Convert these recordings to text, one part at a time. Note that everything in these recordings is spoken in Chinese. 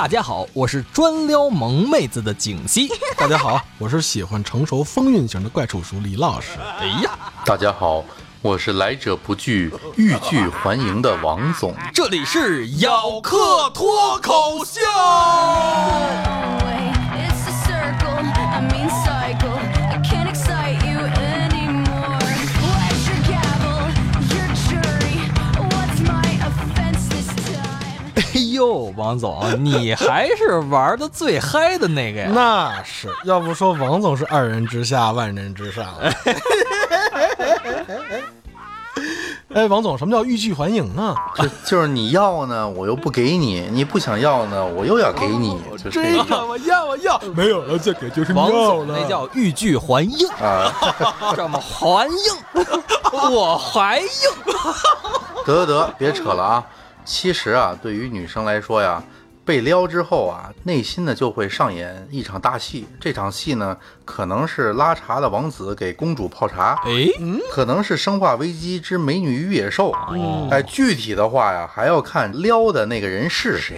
大家好，我是专撩萌妹子的景熙。大家好，我是喜欢成熟风韵型的怪叔叔李老师。哎呀，大家好，我是来者不拒、欲拒还迎的王总。这里是咬客脱口秀。呦，王总，你还是玩的最嗨的那个呀？那是要不说王总是二人之下，万人之上。哎，王总，什么叫欲拒还迎啊？就就是你要呢，我又不给你；你不想要呢，我又要给你。就这个我要我要，没有了再给就是王总了。那叫欲拒还迎，啊，这么还应，我还应。得得得，别扯了啊！其实啊，对于女生来说呀，被撩之后啊，内心呢就会上演一场大戏。这场戏呢，可能是拉茶的王子给公主泡茶，哎，可能是《生化危机之美女与野兽》。哎，具体的话呀，还要看撩的那个人是谁。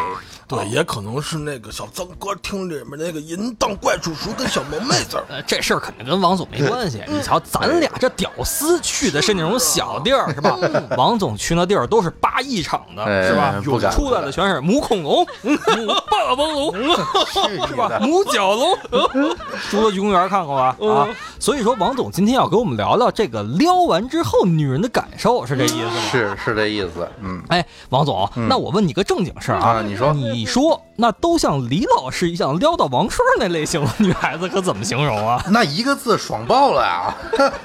对，也可能是那个小曾哥厅里面那个淫荡怪叔叔跟小萌妹子。呃，这事儿肯定跟王总没关系。你瞧，咱俩这屌丝去的是那种小地儿，是吧？王总去那地儿都是八亿场的，哎是吧？出来的全是母恐龙、母霸王龙，是吧？母角龙，侏罗纪公园看过吧？啊，所以说王总今天要给我们聊聊这个撩完之后女人的感受，是这意思吗？是是这意思，嗯哎，王总，那我问你个正经事儿啊，啊，你说你说那都像李老师一样撩到王顺那类型的女孩子，可怎么形容啊？那一个字爽爆了呀！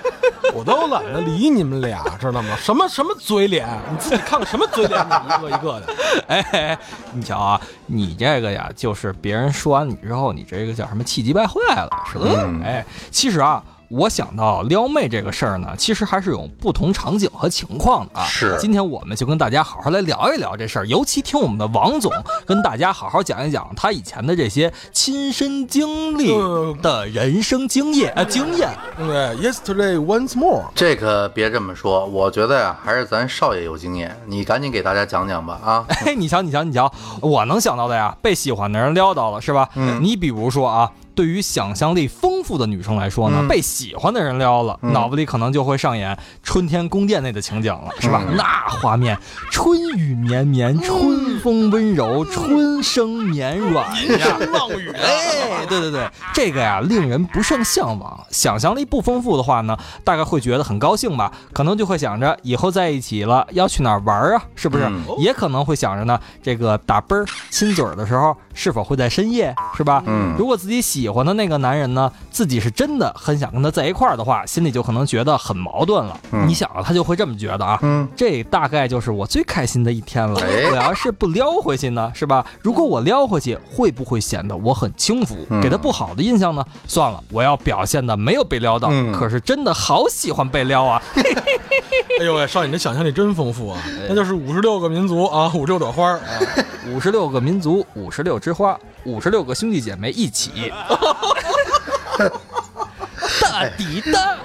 我都懒得理你们俩，知道吗？什么什么嘴脸，你自己看看什么嘴脸，一个一个的。哎，你瞧啊，你这个呀，就是别人说完你之后，你这个叫什么气急败坏了，是吧？嗯哎，其实啊。我想到撩妹这个事儿呢，其实还是有不同场景和情况的啊。是今天我们就跟大家好好来聊一聊这事儿，尤其听我们的王总跟大家好好讲一讲他以前的这些亲身经历的人生经验啊经验。对，Yesterday once more。这可别这么说，我觉得呀，还是咱少爷有经验，你赶紧给大家讲讲吧啊！哎，你瞧，你瞧，你瞧，我能想到的呀，被喜欢的人撩到了，是吧？嗯你比如说啊，对于想象力丰富的女生来说呢，嗯被喜欢的人撩了，嗯脑子里可能就会上演春天宫殿内的情景了，是吧？嗯那画面，春雨绵绵，春风温柔，春声绵软呀。浪语啊！哎，对对对，这个呀令人不胜向往。想象力不丰富的话呢，大概会觉得很高兴吧，可能就会想着以后在一起了要去哪儿玩啊，是不是？嗯也可能会想着呢，这个打啵儿亲嘴儿的时候是否会在深夜，是吧？嗯如果自己喜欢的那个男人呢，自己是真的很想跟他在一块儿的话，心里就可能觉得很矛盾了。嗯你想啊，他就会这么觉得啊。嗯，这大概就是我最开心的一天了。哎我要是不撩回去呢，是吧？如果我撩回去，会不会显得我很轻浮，嗯给他不好的印象呢？算了，我要表现的没有被撩到。嗯可是真的好喜欢被撩啊！哎呦喂，少爷，你这想象力真丰富啊！那就是五十六个民族啊，五十六朵花儿啊。五十六个民族，五十六枝花，五十六个兄弟姐妹一起。大抵的，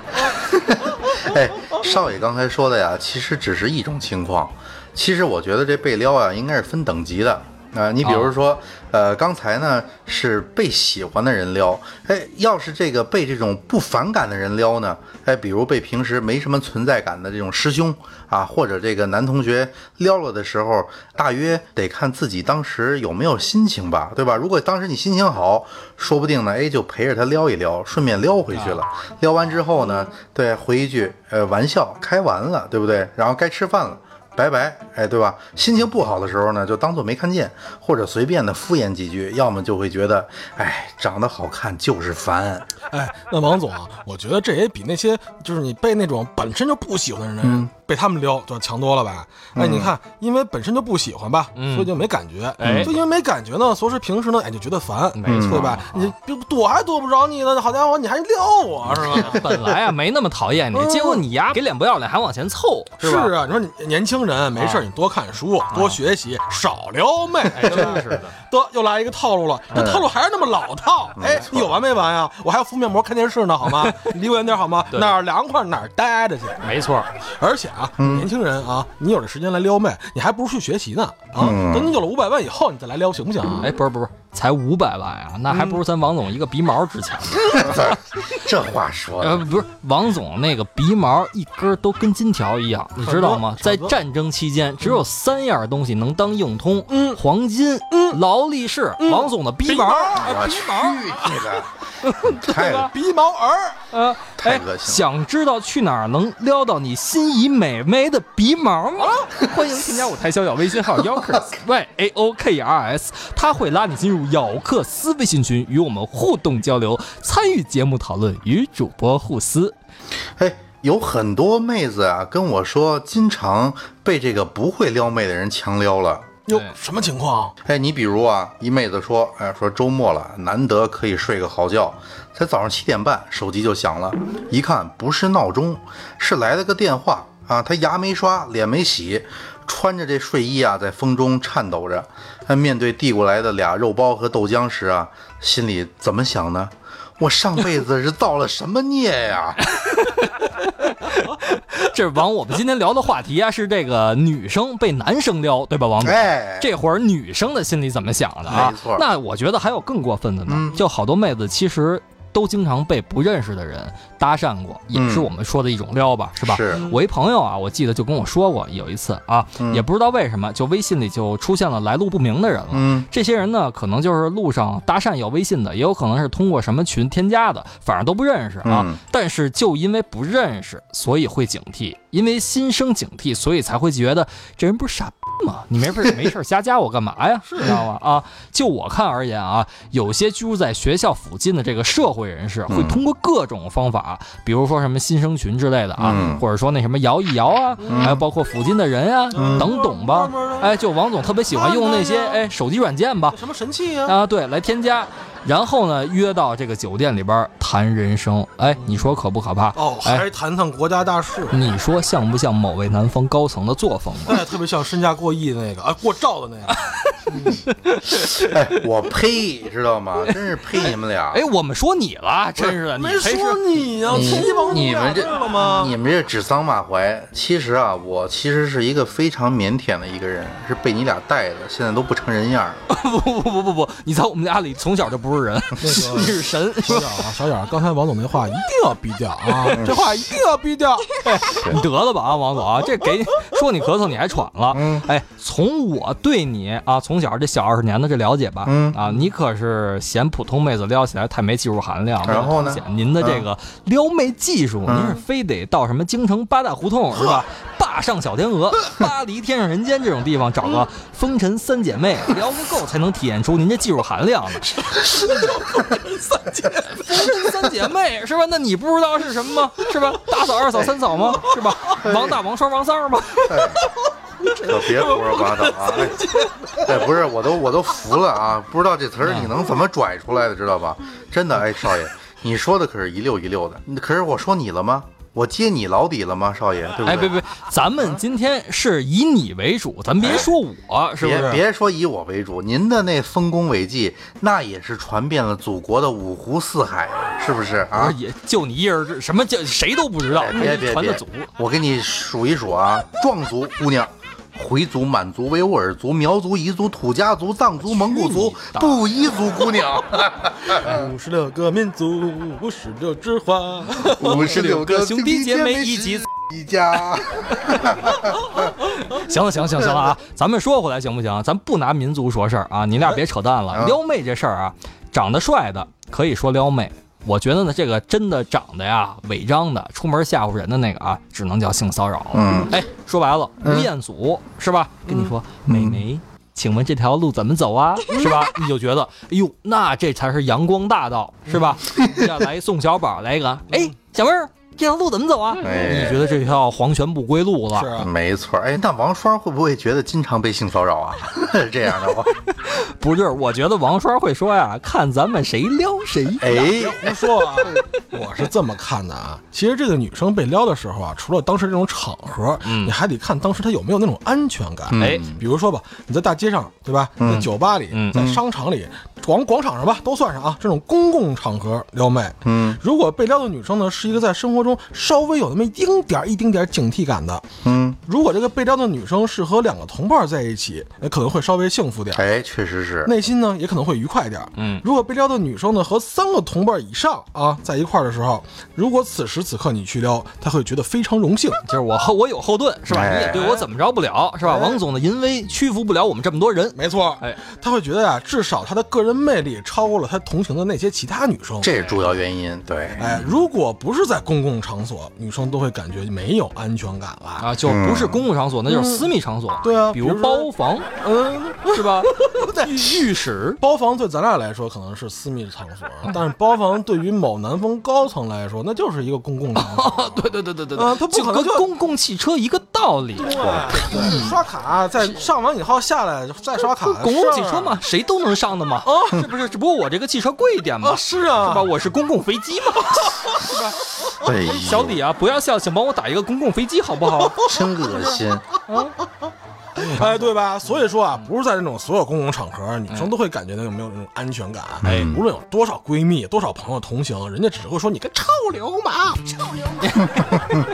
哎，少爷刚才说的呀，其实只是一种情况。其实我觉得这被撩啊，应该是分等级的。啊、你比如说，呃，刚才呢是被喜欢的人撩，哎，要是这个被这种不反感的人撩呢，哎，比如被平时没什么存在感的这种师兄啊，或者这个男同学撩了的时候，大约得看自己当时有没有心情吧，对吧？如果当时你心情好，说不定呢，哎，就陪着他撩一撩，顺便撩回去了。撩完之后呢，对，回一句，呃，玩笑开完了，对不对？然后该吃饭了。拜拜，哎，对吧？心情不好的时候呢，就当做没看见，或者随便的敷衍几句，要么就会觉得，哎，长得好看就是烦。哎，那王总啊，我觉得这也比那些就是你被那种本身就不喜欢的人、嗯被他们撩就强多了吧？哎，你看，因为本身就不喜欢吧，嗯所以就没感觉。哎就因为没感觉呢，所以说平时呢，哎就觉得烦，没错对吧？你就躲还躲不着你呢，好家伙，你还撩我 是吧？本来啊没那么讨厌你，结果你呀给脸不要脸还往前凑，是吧？啊，你说你年轻人没事儿，你多看书，多学习，少撩妹，哎，真是的。得又来一个套路了，这套路还是那么老套。哎，你有完没完呀？我还要敷面膜看电视呢，好吗？离我远点好吗？哪儿凉快哪儿待着去。没错，而且啊，年轻人啊，你有这时间来撩妹，你还不如去学习呢啊！等你有了五百万以后，你再来撩，行不行啊？哎，不是不是，才五百万呀，那还不如咱王总一个鼻毛值钱呢。这话说呃，的，不是，王总那个鼻毛一根都跟金条一样，你知道吗？在差不多战争期间，只有三样东西能当硬通：嗯。黄金、劳力士、王总的鼻毛。我去这个，太鼻毛儿，呃，哎太恶心了，想知道去哪儿能撩到你心仪美眉的鼻毛吗？欢迎添加我台小小微信号 Yokers Y A O K E R S，他会拉你进入咬克斯微信群，与我们互动交流，参与节目讨论，与主播互撕。哎，有很多妹子啊跟我说，经常被这个不会撩妹的人强撩了。哟，什么情况？哎，你比如啊，一妹子说，哎，说周末了，难得可以睡个好觉，才早上七点半，手机就响了，一看不是闹钟，是来了个电话啊，她牙没刷，脸没洗，穿着这睡衣啊，在风中颤抖着，她，面对递过来的俩肉包和豆浆时啊，心里怎么想呢？我上辈子是造了什么孽呀？这往我们今天聊的话题啊，是这个女生被男生撩，对吧，王总？哎，这会儿女生的心里怎么想的啊没错？那我觉得还有更过分的呢，嗯就好多妹子其实都经常被不认识的人搭讪过，也是嗯我们说的一种撩吧，是吧？是我一朋友啊，我记得就跟我说过，有一次啊，嗯也不知道为什么，就微信里就出现了来路不明的人了。嗯这些人呢，可能就是路上搭讪要微信的，也有可能是通过什么群添加的，反正都不认识啊。嗯但是就因为不认识，所以会警惕，因为心生警惕，所以才会觉得这人不是傻逼吗？你没事没事瞎加我干嘛呀？知道吗？啊，就我看而言啊，有些居住在学校附近的这个社会人士，会通过各种方法，比如说什么新生群之类的啊，嗯。或者说那什么摇一摇啊，还有包括附近的人啊，等等吧？哎，就王总特别喜欢用那些哎手机软件吧，什么神器啊？啊，对，来添加，然后呢约到这个酒店里边谈人生，哎，你说可不可怕？哦，哎，还谈谈国家大事。你说像不像某位南方高层的作风吧？哎，特别像身价过亿的那个，啊，过兆的那个。哎，我呸，知道吗？真是呸你们俩！哎，我们说你了，真是的，你没说你呀，你你们这？你们这指桑骂槐。其实啊，我其实是一个非常腼腆的一个人，是被你俩带的，现在都不成人样儿。不不不不不，你在我们家里从小就不是人，你是神。小眼啊，小眼儿，刚才王总那话一定要逼掉啊！这话一定要逼掉。你得了吧啊，王总啊，这给说你咳嗽你还喘了。哎，从我对你啊，从小这小二十年的这了解吧，嗯啊，你可是嫌普通妹子撩起来太没技术含量。然后呢您的这个撩妹技术，嗯您是非得到什么京城八大胡同是吧？坝上小天鹅、巴黎天上人间这种地方找个风尘三姐妹聊个够，才能体现出您这技术含量呢。风尘三姐妹是吧？那你不知道是什么吗？是吧？大嫂、二嫂、三嫂吗？是吧？王大、王双、王三儿吗？可别胡说八道啊！哎，哎不是，我都我都服了啊！不知道这词儿你能怎么拽出来的，知道吧？真的，哎，少爷，你说的可是一溜一溜的。可是我说你了吗？我揭你老底了吗，少爷？对不对？哎，别别，咱们今天是以你为主，咱别说我，是不别是？别说以我为主，您的那丰功伟绩，那也是传遍了祖国的五湖四海，是不是啊不是？也就你一人，什么叫谁都不知道，哎别别别传的祖。，我给你数一数啊：壮族姑娘。回族、满族、维吾尔族、苗族、彝族、土家族、藏族、蒙古族、布依族姑娘，五十六个民族，五十六枝花。五十六个兄弟姐妹一起一家。行了，行了，行了，行了啊！咱们说回来行不行？咱不拿民族说事儿啊，你俩别扯淡了。啊撩妹这事儿啊，长得帅的可以说撩妹，我觉得呢，这个真的长得呀，违章的，出门吓唬人的那个啊，只能叫性骚扰了。嗯哎，说白了，吴彦祖、是吧？跟你说，美眉，请问这条路怎么走啊？是吧？你就觉得，哎呦，那这才是阳光大道，是吧？要来一宋小宝，来一个，哎，小妹儿，这条路怎么走啊？哎你觉得这条黄泉不归路了？是啊，没错，哎，那王双会不会觉得经常被性骚扰啊？这样的话，不是，我觉得王双会说呀，看咱们谁撩谁。哎，别胡说啊！我是这么看的啊，其实这个女生被撩的时候啊，除了当时这种场合，你还得看当时她有没有那种安全感。哎，比如说吧，你在大街上，对吧？在酒吧里，嗯在商场里，广广场上吧，都算上啊。这种公共场合撩妹，嗯，如果被撩的女生呢，是一个在生活中稍微有那么一丁点儿、一丁点儿警惕感的，嗯，如果这个被撩的女生是和两个同伴在一起，那可能会稍微幸福点儿。哎，确实是，内心呢也可能会愉快点儿。嗯如果被撩的女生呢和三个同伴以上啊在一块儿的时候，如果此时此刻你去撩，她会觉得非常荣幸。就是我和我有后盾，是吧？哎你也对我怎么着不了，是吧？哎王总的淫威屈服不了我们这么多人。没错，哎，他会觉得呀、至少他的个人魅力超过了他同行的那些其他女生。这是主要原因。对，哎，如果不是在公共场所，女生都会感觉没有安全感了。啊，就不是公共场所，那就是私密场所。对啊比如包房，嗯，是吧？浴浴室，包房对咱俩来说可能是私密场所，但是包房对于某南方高层来说，那就是一个公共场所。对对对对对。啊他不就跟可能跟公共汽车一个道理。对，刷卡再上完以后下来再刷卡，公共汽车嘛，谁都能上的嘛，是不是？只不过我这个汽车贵一点嘛，啊，是啊，是吧？我是公共飞机嘛，哎，小李啊，不要笑，请帮我打一个公共飞机好不好？真恶心。哎，对吧？所以说啊，不是在这种所有公共场合，女生都会感觉到有没有那种安全感。哎无论有多少闺蜜、多少朋友同行，人家只会说你个臭流氓臭流氓。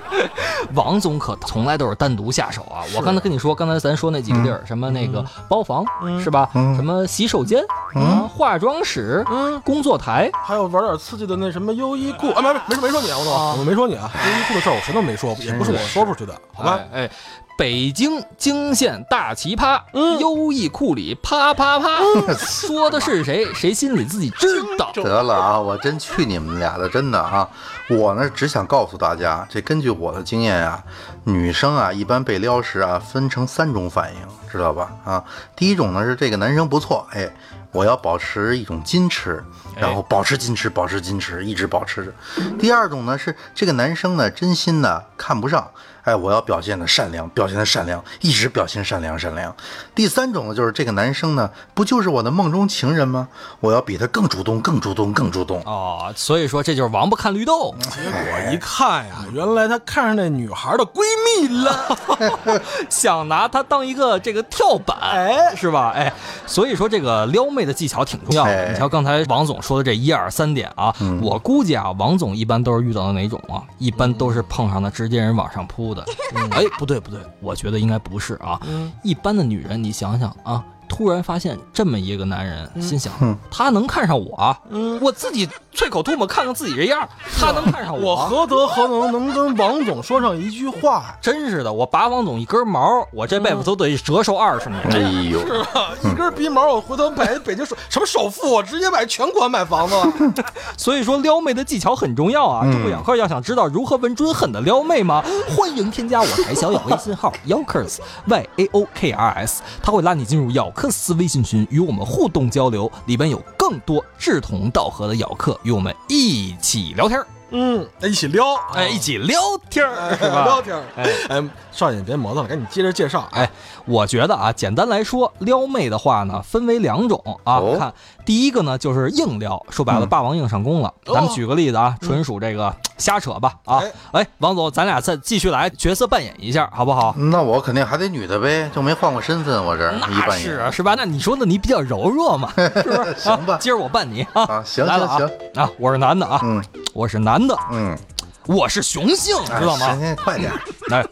王总可从来都是单独下手啊！我刚才跟你说，刚才咱说那几个地儿，什么那个包房是吧？什么洗手间啊、化妆室、工作台，还有玩点刺激的那什么优衣库啊，没没没说没说你啊，王总，我没说你啊，优衣库的事儿我全都没说，也不是我说出去的，好吧？哎哎，北京惊现大奇葩，优衣库里啪啪啪，说的是谁？谁心里自己知道。得了啊，我真去你们俩的，真的啊！我呢只想告诉大家，这根据我的经验啊，女生啊一般被撩时啊分成三种反应，知道吧？啊，第一种呢是这个男生不错，哎，我要保持一种矜持，然后保持矜持，保持矜持，一直保持着。第二种呢是这个男生呢真心的看不上，哎，我要表现的善良，表现的善良，一直表现善良善良。第三种呢就是这个男生呢不就是我的梦中情人吗？我要比他更主动，更主动，更主动。哦，所以说这就是王八看绿豆。结果一看呀，原来他看上那女孩的闺蜜了。想拿她当一个这个跳板，哎是吧？哎，所以说这个撩妹的技巧挺重要的。哎你瞧刚才王总说的这一二三点啊，我估计啊，王总一般都是遇到的哪种啊？一般都是碰上的直接人往上扑的。哎，不对不对，我觉得应该不是啊。一般的女人，你想想啊。突然发现这么一个男人，心想他能看上我嗯，我自己啐口唾沫看看自己这样，他能看上我我何德何能能跟王总说上一句话？真是的，我拔王总一根毛，我这辈子都得折寿二十年。哎呦，是吧？一根鼻毛，我回头买北京首什么首付，我直接买全款买房子了。所以说撩妹的技巧很重要啊！中国养客要想知道如何稳准狠的撩妹吗？欢迎添加我台小友微信号 Yokers Y A O K R S，他会拉你进入咬克斯微信群，与我们互动交流，里边有更多志同道合的咬客与我们一起聊天儿，嗯，一起撩，哎，一起聊天儿，是吧？聊天。哎哎，少爷别磨蹭了，赶紧接着介绍。哎，我觉得啊，简单来说，撩妹的话呢，分为两种啊。哦看第一个呢，就是硬撩，说白了，霸王硬上弓了。咱们举个例子啊，纯属这个瞎扯吧啊。哎，王总，咱俩再继续来角色扮演一下，好不好？那我肯定还得女的呗，就没换过身份，我这一那扮演。是啊，是吧？那你说的你比较柔弱嘛，是不是？行吧啊今儿我扮你啊，啊行来了啊行啊，我是男的啊，嗯我是男的，嗯，我是雄性，知道吗快点。来，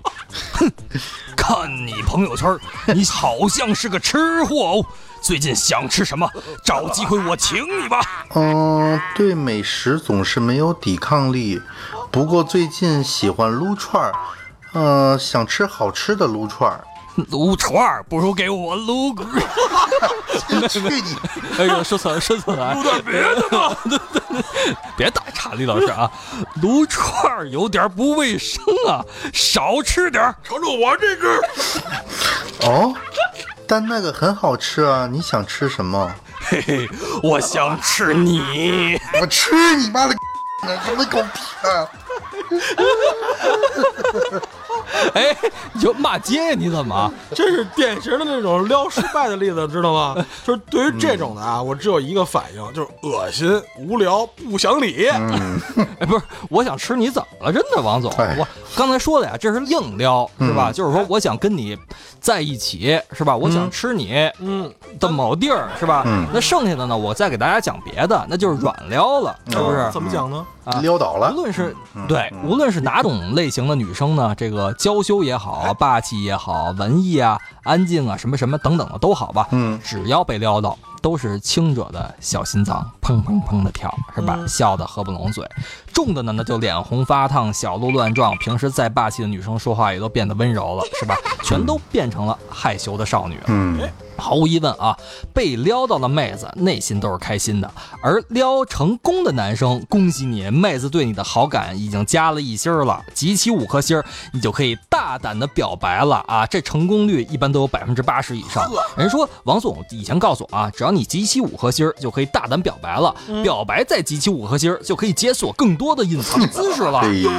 哼，看你朋友圈，你好像是个吃货哦。最近想吃什么？找机会我请你吧。嗯，对美食总是没有抵抗力，不过最近喜欢撸串儿，嗯、想吃好吃的撸串儿。撸串儿不如给我撸个。去你！哎呦，说错了，说错了，撸点别的吧。别打岔，李老师啊，撸串儿有点不卫生啊，少吃点儿。瞅瞅我这个，哦，但那个很好吃啊！你想吃什么？嘿嘿，我想吃你。我吃你妈的！什么狗屁啊！哎，你就骂街呀？你怎么？这是典型的那种撩失败的例子，知道吗？就是对于这种的啊，我只有一个反应，就是恶心、无聊、不想理。哎，不是，我想吃你怎么了？真的，王总，哎我刚才说的呀，这是硬撩，是吧？就是说，我想跟你在一起，是吧？我想吃你嗯，的某地儿，是吧？嗯那剩下的呢，我再给大家讲别的，那就是软撩了，是不是？怎么讲呢？啊撩倒了无。论是对，无论是哪种类型的女生呢，这个娇羞也好，霸气也好，文艺啊、安静啊，什么什么等等的都好吧，嗯只要被撩到，都是轻者的小心脏砰砰砰的跳，是吧？笑得合不拢嘴；重的呢，那就脸红发烫，小鹿乱撞。平时再霸气的女生说话也都变得温柔了，是吧？全都变成了害羞的少女了。嗯，毫无疑问啊，被撩到的妹子内心都是开心的，而撩成功的男生，恭喜你，妹子对你的好感已经加了一星儿了，集齐五颗星儿，你就可以大胆的表白了啊！这成功率一般都有百分之八十以上。人说王总以前告诉我啊，只要你集齐五颗星，就可以大胆表白了，表白再集齐五颗星，就可以解锁更多的隐藏姿势了。哎呦，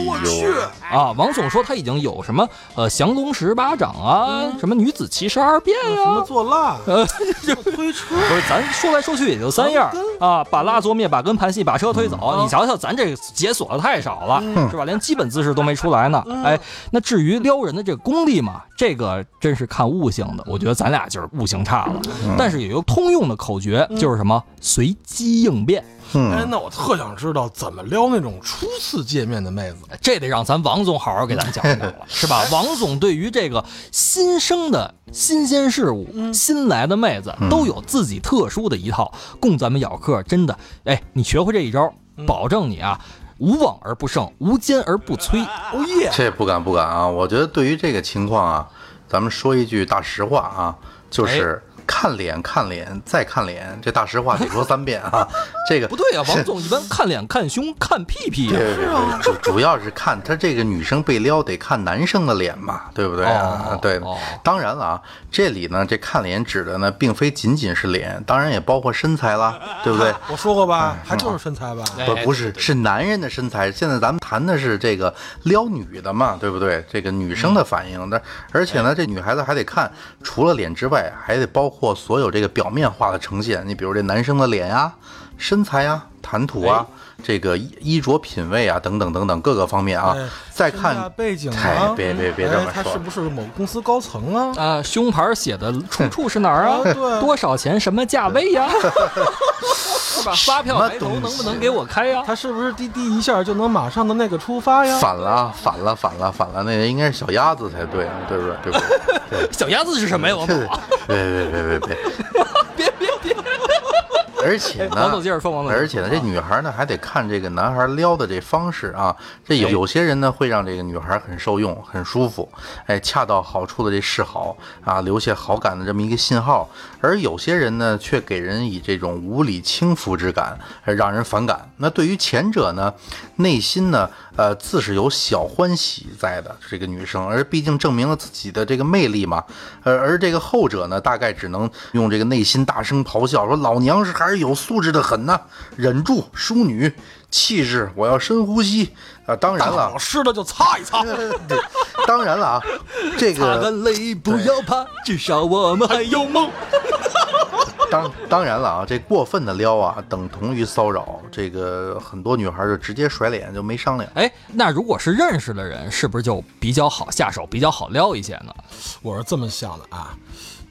啊，王总说他已经有什么呃降龙十八掌啊，什么女子七十二变啊、什么做蜡？呃，推车？不是，咱说来说去也就三样儿啊，把蜡做灭，把根盘细，把车推走。你瞧瞧，咱这解锁的太少了，是吧？连基本姿势都没出来呢。哎，那至于撩人的这个功力嘛，这个真是看悟性的。我觉得咱俩就是悟性差了。但是有一个通用的口诀，就是什么随机应变。哎，嗯，那我特想知道怎么撩那种初次见面的妹子。这得让咱王总好好给咱讲讲了，是吧？王总对于这个新生的新鲜事物、新来的妹子，都有自己特殊的一套，供咱们咬客。真的，哎，你学会这一招，保证你啊，无往而不胜，无坚而不摧。哦耶！这不敢不敢啊！我觉得对于这个情况啊，咱们说一句大实话啊，就是看脸看脸再看脸，这大实话得说三遍啊。这个不对啊、王总一般看脸、看胸、看屁屁呀、主主要是看他这个女生被撩得看男生的脸嘛，对不对啊？哦对哦，当然了啊，这里呢，这看脸指的呢，并非仅仅是脸，当然也包括身材啦，对不对？我说过吧，还就是身材吧。哎不不是，是男人的身材。现在咱们谈的是这个撩女的嘛，对不对？这个女生的反应，但而且呢，这女孩子还得看，除了脸之外，还得包括所有这个表面化的呈现。你比如这男生的脸呀、身材呀、谈吐啊，这个衣衣着品味啊，等等等等各个方面啊哎，再看背景哎啊，别别别这么说哎他是不是某公司高层啊？啊，胸牌写的 出处是哪儿啊？啊对多少钱？什么价位呀？是吧？发票抬头能不能给我开呀？他是不是滴滴一下就能马上的那个出发呀？反了，反了，反了，反了，那个应该是小鸭子才对，对不对？对不对？小鸭子是什么呀？王总，别别别别别！别别！而且呢，王总接着说王总接着说而且呢，这女孩呢还得看这个男孩撩的这方式啊。这有有些人呢会让这个女孩很受用、很舒服，哎，恰到好处的这示好啊，留下好感的这么一个信号。而有些人呢却给人以这种无理轻浮之感，哎让人反感。那对于前者呢，内心呢，呃，自是有小欢喜在的这个女生，而毕竟证明了自己的这个魅力嘛。而而这个后者呢，大概只能用这个内心大声咆哮说：“老娘是还是有素质的很呐，忍住，淑女气质，我要深呼吸。”啊，当然了老，湿的就擦一擦。对，当然了啊，这擦个干泪，不要怕，至少我们还有梦。当当然了啊，这过分的撩啊，等同于骚扰。这个很多女孩就直接甩脸，就没商量。哎，那如果是认识的人，是不是就比较好下手，比较好撩一些呢？我是这么想的啊，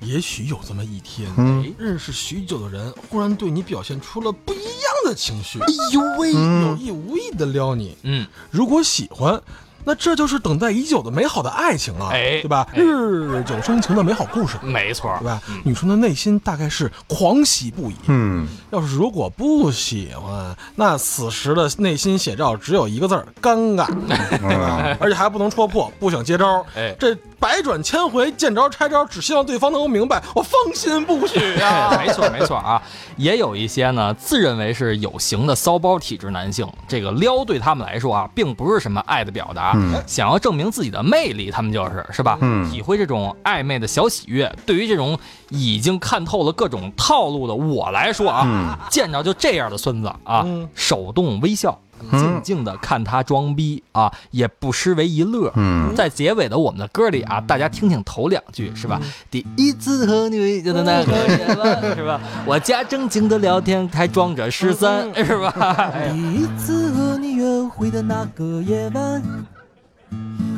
也许有这么一天，嗯认识许久的人忽然对你表现出了不一样的情绪，哎呦喂，有意无意的撩你。嗯，如果喜欢，那这就是等待已久的美好的爱情啊，哎对吧？哎日久生情的美好故事，没错对，吧？女生的内心大概是狂喜不已。嗯，要是如果不喜欢，那此时的内心写照只有一个字儿：尴尬，对吧？而且还不能戳破，不想接招。哎这百转千回，见招拆招，只希望对方能够明白，我放心不许呀、没错没错啊，也有一些呢自认为是有型的骚包体质男性，这个撩对他们来说啊，并不是什么爱的表达，想要证明自己的魅力，他们就是是吧？嗯。体会这种暧昧的小喜悦。对于这种已经看透了各种套路的我来说啊，见着就这样的孙子啊，嗯手动微笑。静静的看他装逼啊，也不失为一乐。嗯在结尾的我们的歌里啊，大家听听头两句是吧？第一次和你遇见的那个夜晚是吧？我家正经的聊天，还装着十三是吧？哎第一次和你约会的那个夜晚，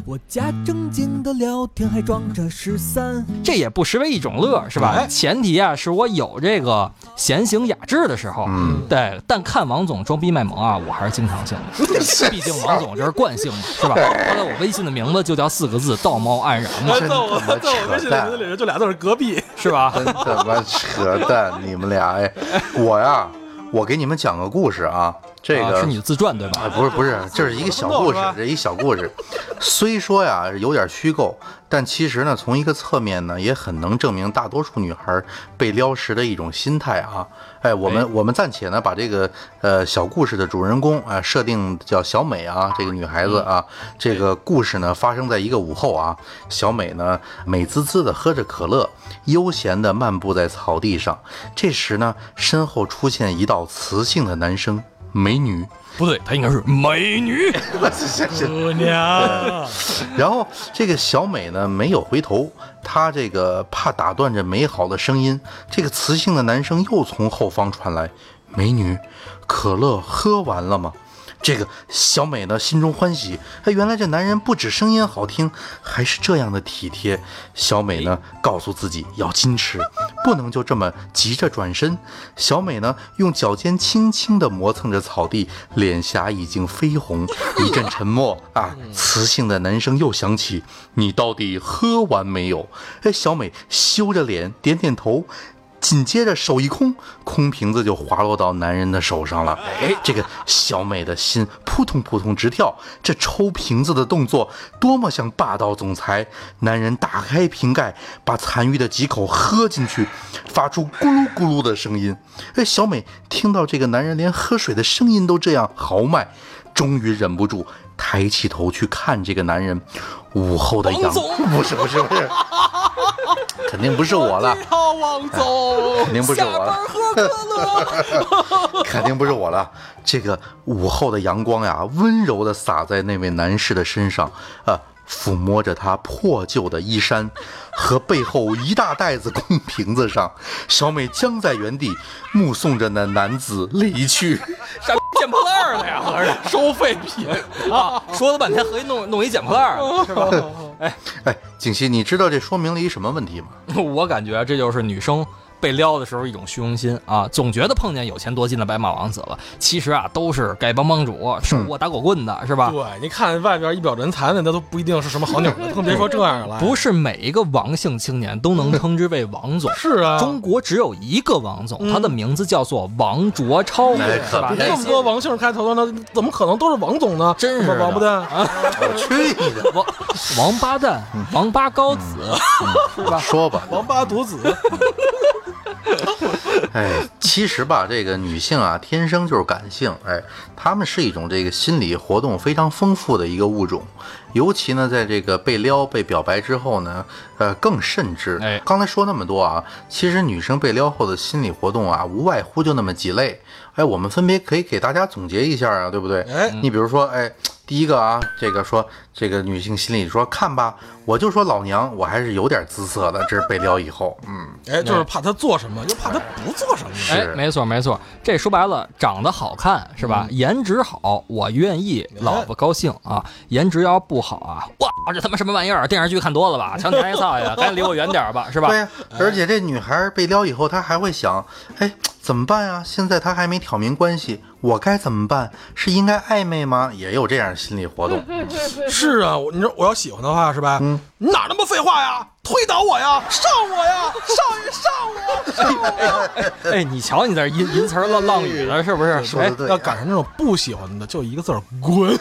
我家正经的聊天还装着十三。这也不失为一种乐是吧？哎前提啊，是我有这个闲情雅致的时候。嗯，对，但看王总装逼卖萌啊，我还是经常性的，毕竟王总这是惯性嘛，是吧？后来我微信的名字就叫四个字“道貌岸然”嘛，在我在我微信扯淡的名字里就俩字儿隔壁。是吧？真他妈扯淡！你们俩哎，我呀，我给你们讲个故事啊，这个啊是你的自传对吧？啊，不是不是，这是一个小故事，这一小故事，虽说呀有点虚构，但其实呢，从一个侧面呢，也很能证明大多数女孩被撩时的一种心态啊。哎，我们哎我们暂且呢把这个呃小故事的主人公啊、设定叫小美啊，这个女孩子啊，这个故事呢发生在一个午后啊，小美呢美滋滋的喝着可乐，悠闲的漫步在草地上，这时呢身后出现一道磁性的男声，美女。不对，她应该是美女。姑娘，然后这个小美呢没有回头，她这个怕打断这美好的声音，这个磁性的男声又从后方传来：“美女，可乐喝完了吗？”这个小美呢心中欢喜，哎，原来这男人不止声音好听，还是这样的体贴。小美呢告诉自己要矜持，不能就这么急着转身。小美呢用脚尖轻轻地磨蹭着草地，脸颊已经绯红。一阵沉默啊，磁性的男声又响起：“你到底喝完没有？”哎，小美羞着脸点点头。紧接着手一空，空瓶子就滑落到男人的手上了。哎，这个小美的心扑通扑通直跳，这抽瓶子的动作多么像霸道总裁！男人打开瓶盖，把残余的几口喝进去，发出咕噜咕噜的声音。哎，小美听到这个男人连喝水的声音都这样豪迈，终于忍不住抬起头去看这个男人。午后的阳王总不是不是不是，肯定不是我了。好王总，肯定不是我了，喝可乐。肯定不是我了。这个午后的阳光呀，温柔的洒在那位男士的身上，啊，抚摸着他破旧的衣衫和背后一大袋子空瓶子上。小美僵在原地，目送着那男子离去。啥捡破烂儿的呀？合着收废品。啊，说了半天合计弄弄一捡破烂儿的是吧？哎，景熙，你知道这说明了一什么问题吗？我感觉这就是女生被撩的时候一种虚荣心啊，总觉得碰见有钱多金的白马王子了，其实啊都是丐帮帮主，手握打狗棍的是吧？对，你看外边一表人才的，那都不一定是什么好鸟的，更别说这样了。不是每一个王姓青年都能称之为王总。是啊，中国只有一个王总，他的名字叫做王卓超，哎是吧那么多王姓开头的，那怎么可能都是王总呢？真是的王八蛋啊！我去你的！王王八蛋，王八羔子，是吧？说吧，王八犊子，哎，其实吧，这个女性啊，天生就是感性，哎，她们是一种这个心理活动非常丰富的一个物种，尤其呢，在这个被撩、被表白之后呢，呃，更甚至。哎刚才说那么多啊，其实女生被撩后的心理活动啊，无外乎就那么几类。哎，我们分别可以给大家总结一下啊，对不对？哎你比如说，哎，第一个啊，这个说这个女性心理说，看吧，我就说老娘我还是有点姿色的，这是被撩以后，嗯，哎，就是怕他做什么，又怕他不做什么。哎，没错没错，这说白了，长得好看是吧？颜值好，我愿意，老婆高兴啊。颜值要不好啊，哇，这他妈什么玩意儿？电视剧看多了吧？强抬操呀，赶紧离我远点吧，是吧？对呀、而且这女孩被撩以后，她还会想，哎，怎怎么办呀？现在他还没挑明关系，我该怎么办？是应该暧昧吗？也有这样心理活动。是啊，你说我要喜欢的话是吧？嗯，你哪那么废话呀？推倒我呀，上我呀，上一上我，上我。哎，你瞧你在这吟吟词儿浪浪语的，是不是？哎说的对要赶上那种不喜欢的，就一个字儿滚。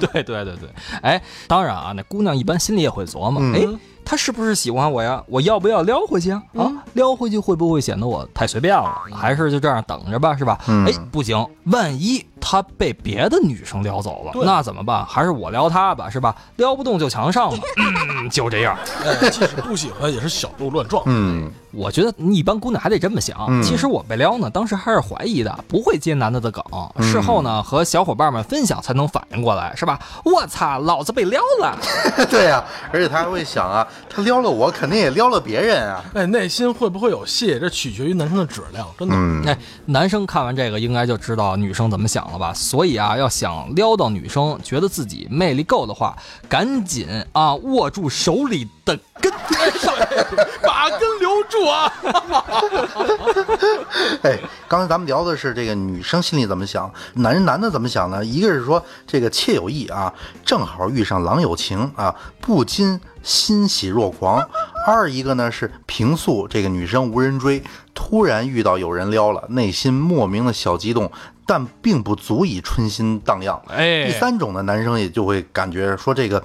对对对对，哎，当然啊，那姑娘一般心里也会琢磨，嗯哎，他是不是喜欢我呀？我要不要撩回去啊？啊，撩回去会不会显得我太随便了？还是就这样等着吧，是吧？嗯哎，不行，万一他被别的女生撩走了，那怎么办？还是我撩他吧，是吧？撩不动就强上吧，嗯，就这样。哎，即使不喜欢，也是小鹿乱撞。嗯，我觉得一般姑娘还得这么想。嗯其实我被撩呢，当时还是怀疑的，不会接男的的梗。事后呢，和小伙伴们分享才能反应过来，是吧？我操，老子被撩了！对呀、而且他还会想啊，他撩了我，肯定也撩了别人啊。哎，内心会不会有戏？这取决于男生的质量，真的。嗯，哎，男生看完这个应该就知道女生怎么想了吧？所以啊，要想撩到女生，觉得自己魅力够的话，赶紧啊握住手里的根，把根留住啊！哎，刚才咱们聊的是这个女生心里怎么想，男人男的怎么想呢？一个是说这个妾有意啊，正好遇上郎有情啊，不禁欣喜若狂；二一个呢是平素这个女生无人追，突然遇到有人撩了，内心莫名的小激动，但并不足以春心荡漾。哎第三种呢，男生也就会感觉说这个。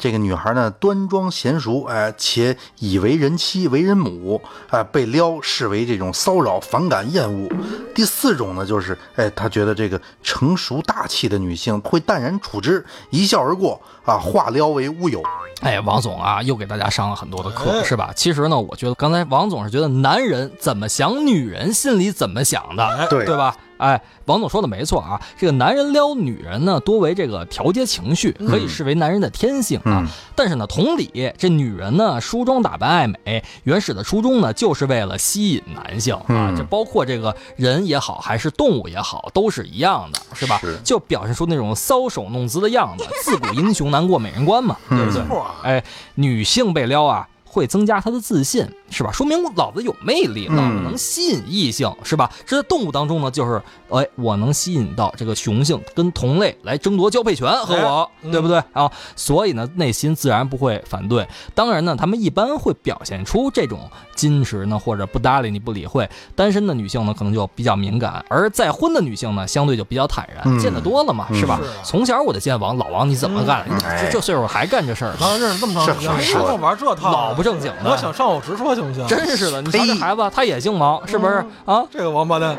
这个女孩呢，端庄娴熟，哎，且以为人妻、为人母，哎，被撩视为这种骚扰、反感、厌恶。第四种呢，就是哎，他觉得这个成熟大气的女性会淡然处之，一笑而过，啊，化撩为乌有。哎，王总啊，又给大家上了很多的课，哎是吧？其实呢，我觉得刚才王总是觉得男人怎么想，女人心里怎么想的，对对吧？哎，王总说的没错啊，这个男人撩女人呢，多为这个调节情绪，可以视为男人的天性啊。嗯但是呢，同理，这女人呢，梳妆打扮爱美，原始的初衷呢，就是为了吸引男性啊。嗯这包括这个人也好，还是动物也好，都是一样的，是吧？是就表现出那种搔首弄姿的样子，自古英雄难过美人关嘛，对不对？哎，女性被撩啊，会增加他的自信，是吧？说明我老子有魅力，嗯老子能吸引异性，是吧？这在动物当中呢，就是哎，我能吸引到这个雄性跟同类来争夺交配权和我，嗯对不对啊？所以呢，内心自然不会反对。当然呢，他们一般会表现出这种矜持呢，或者不搭理你不理会。单身的女性呢，可能就比较敏感，而再婚的女性呢，相对就比较坦然，嗯见得多了嘛，是吧？是啊从小我就见王老王你怎么干，这这岁数还干这事儿呢？咱认识这么长时间，还跟我玩这套，老不正经的我想上我直说行不行？真是的，你瞧这孩子，他也姓王，是不是啊？这个王八蛋，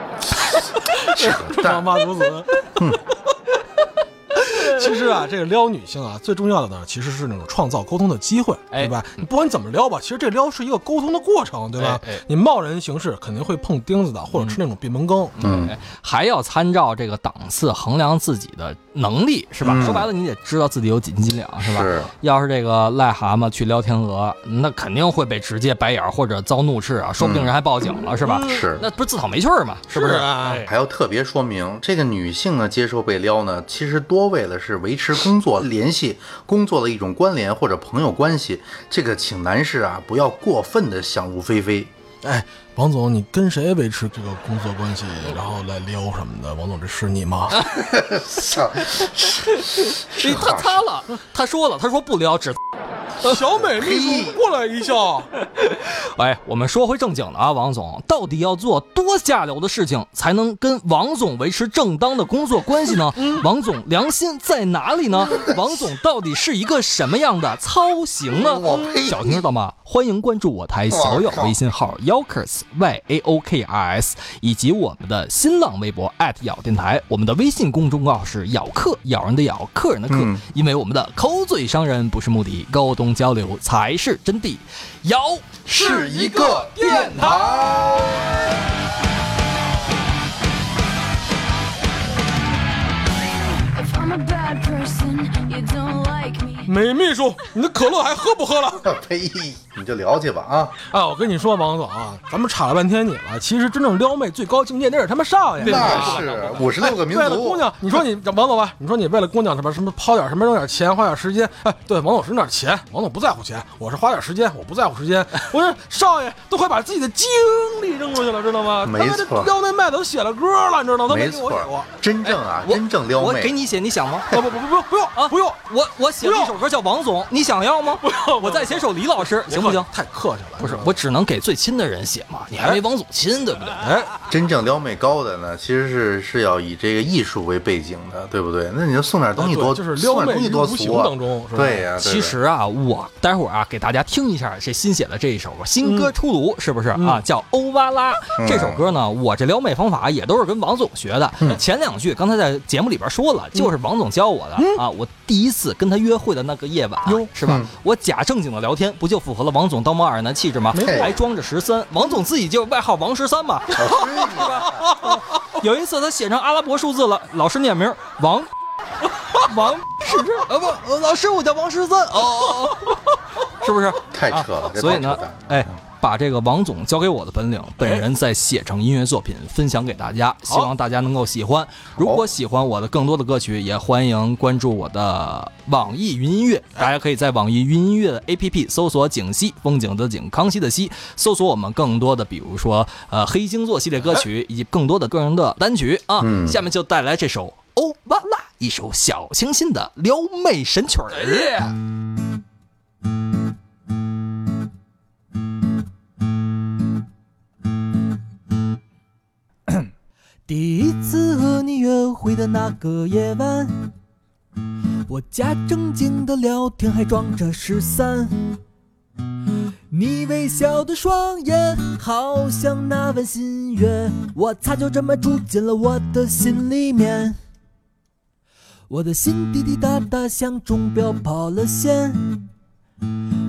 这王八犊子。其实啊，这个撩女性啊，最重要的呢，其实是那种创造沟通的机会，哎对吧？你不管你怎么撩吧，其实这撩是一个沟通的过程，对吧？哎哎你贸然行事肯定会碰钉子的，或者吃那种闭门羹。嗯哎还要参照这个档次衡量自己的能力，是吧？嗯说白了，你得知道自己有几斤几两，是吧？是要是这个癞蛤蟆去撩天鹅，那肯定会被直接白眼儿或者遭怒斥啊，说不定人还报警了，是吧？是那不是自讨没趣儿吗？是不是？是啊哎还要特别说明，这个女性呢接受被撩呢，其实多为了是维持工作联系、工作的一种关联或者朋友关系。这个请男士啊不要过分的想入非非。哎，王总，你跟谁维持这个工作关系，然后来撩什么的？王总，这是你吗？操哎他擦了，他说了，他说不撩，只 小美秘书过来一下。哎，我们说回正经的啊，王总，到底要做多下流的事情才能跟王总维持正当的工作关系呢？王总良心在哪里呢？王总到底是一个什么样的操行呢我？小听知道吗？欢迎关注我台小友微信号 Yaokers Y A O K R S，以及我们的新浪微博咬电台。我们的微信公众号是咬客，咬人的咬，客人的客。嗯因为我们的口嘴伤人不是目的，沟交流才是真谛。摇是一个电台。美秘书，你的可乐还喝不喝了？呸！你就聊去吧啊。啊，我跟你说，王总啊，咱们吵了半天你了，其实真正撩妹最高境界那是他妈少爷。那是五十六个民族为了姑，娘，你说你王总吧，你说你为了姑娘什么什么抛点什么扔点钱，花点时间，哎，对，王总是扔点钱，王总不在乎钱，我是花点时间，我不在乎时间。我说少爷都快把自己的精力扔出去了，知道吗？没他妈这错撩那麦都写了歌了，你知道吗？都没错给我写过。，真正啊，我真正撩妹，我给你写，你想吗？不不不不不不用啊，不用，我我写了一首歌叫《王总》，你想要吗？不要我再写首李老师，行不行？太客气了，不是，我只能给最亲的人写嘛，你还没王总亲，对不对？哎，真正撩妹高的呢，其实是是要以这个艺术为背景的，对不对？那你就送点东西多，对就是撩妹东西多无形俗啊当中是吧对呀、对其实啊，我待会儿啊给大家听一下这新写的这一首歌，新歌出炉，是不是啊？叫《欧巴拉》这首歌呢，我这撩妹方法也都是跟王总学的。前两句刚才在节目里边说了，就是王总教我的啊。我第一次跟他约会的那个夜晚啊，是吧嗯？我假正经的聊天，不就符合了王总刀芒二男气质吗？还装着十三，王总自己就外号王十三嘛。有一次他写成阿拉伯数字了，老师念名王。王。是不是？啊不，呃老师我叫王十三。哦。是不是？太扯了所以呢哎，把这个王总交给我的本领，本人再写成音乐作品分享给大家，希望大家能够喜欢。如果喜欢我的更多的歌曲，也欢迎关注我的网易云音乐。大家可以在网易云音乐的 APP 搜索“景熙”，风景的景，康熙的熙，搜索我们更多的，比如说呃黑星座系列歌曲，以及更多的个人的单曲啊。嗯下面就带来这首《欧巴拉》，一首小清新的撩妹神曲儿。第一次和你约会的那个夜晚，我假正经的聊天，还装着十三。你微笑的双眼，好像那份新月，我擦，就这么住进了我的心里面。我的心滴滴答答，像钟表跑了线。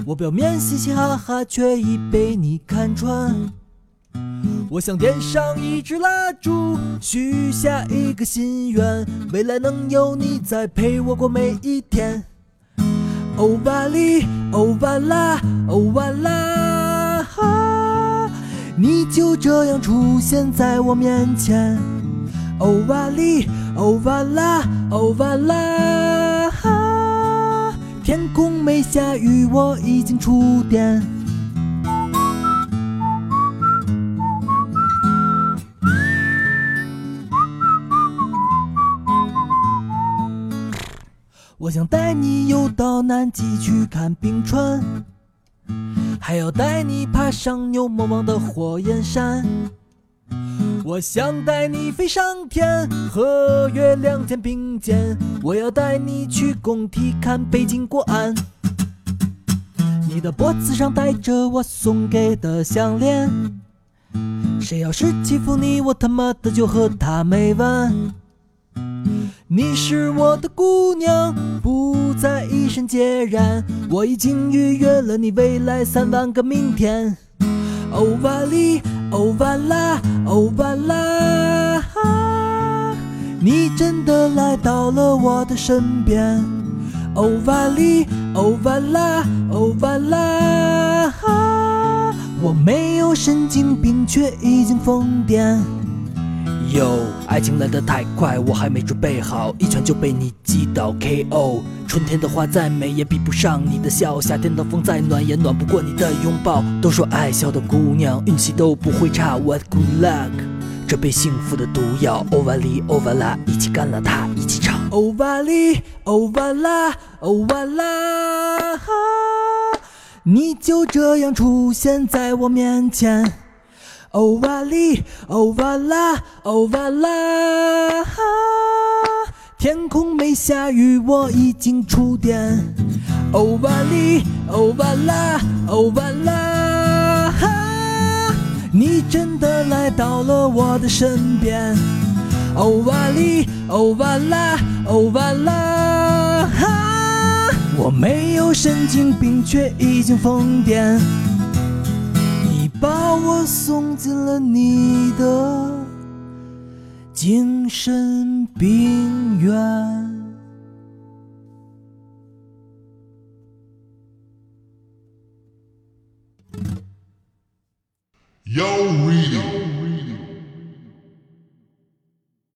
我表面嘻嘻哈哈，却已被你看穿。我想点上一支蜡烛，许下一个心愿，未来能有你在陪我过每一天。欧巴里，欧巴拉，欧巴拉，哈你就这样出现在我面前。欧巴里，欧巴拉，欧巴拉，哈天空没下雨，我已经触电。我想带你游到南极去看冰川，还要带你爬上牛魔王的火焰山。我想带你飞上天，和月亮肩并肩。我要带你去工体看北京国安。你的脖子上戴着我送给的项链，谁要是欺负你，我他妈的就和他没完。你是我的姑娘，不再一身孑然。我已经预约了你未来三万个明天。欧巴里，欧巴拉，欧巴拉，哈你真的来到了我的身边。欧巴里，欧巴拉，欧巴拉，哈我没有神经病，却已经疯癫。哟，爱情来得太快，我还没准备好，一拳就被你击倒 KO。春天的花再美也比不上你的笑，夏天的风再暖也暖不过你的拥抱。都说爱笑的姑娘运气都不会差，What good luck？这杯幸福的毒药，欧巴里欧巴拉，一起干了它，一起唱。欧巴里欧巴拉欧巴拉，哈你就这样出现在我面前。欧巴里，欧巴拉，欧巴拉，哈天空没下雨，我已经触电。欧巴里，欧巴拉，欧巴拉，哈你真的来到了我的身边。欧巴里，欧巴拉，欧巴拉，哈我没有神经病，却已经疯癫。把我送进了你的精神病院。Yo Radio.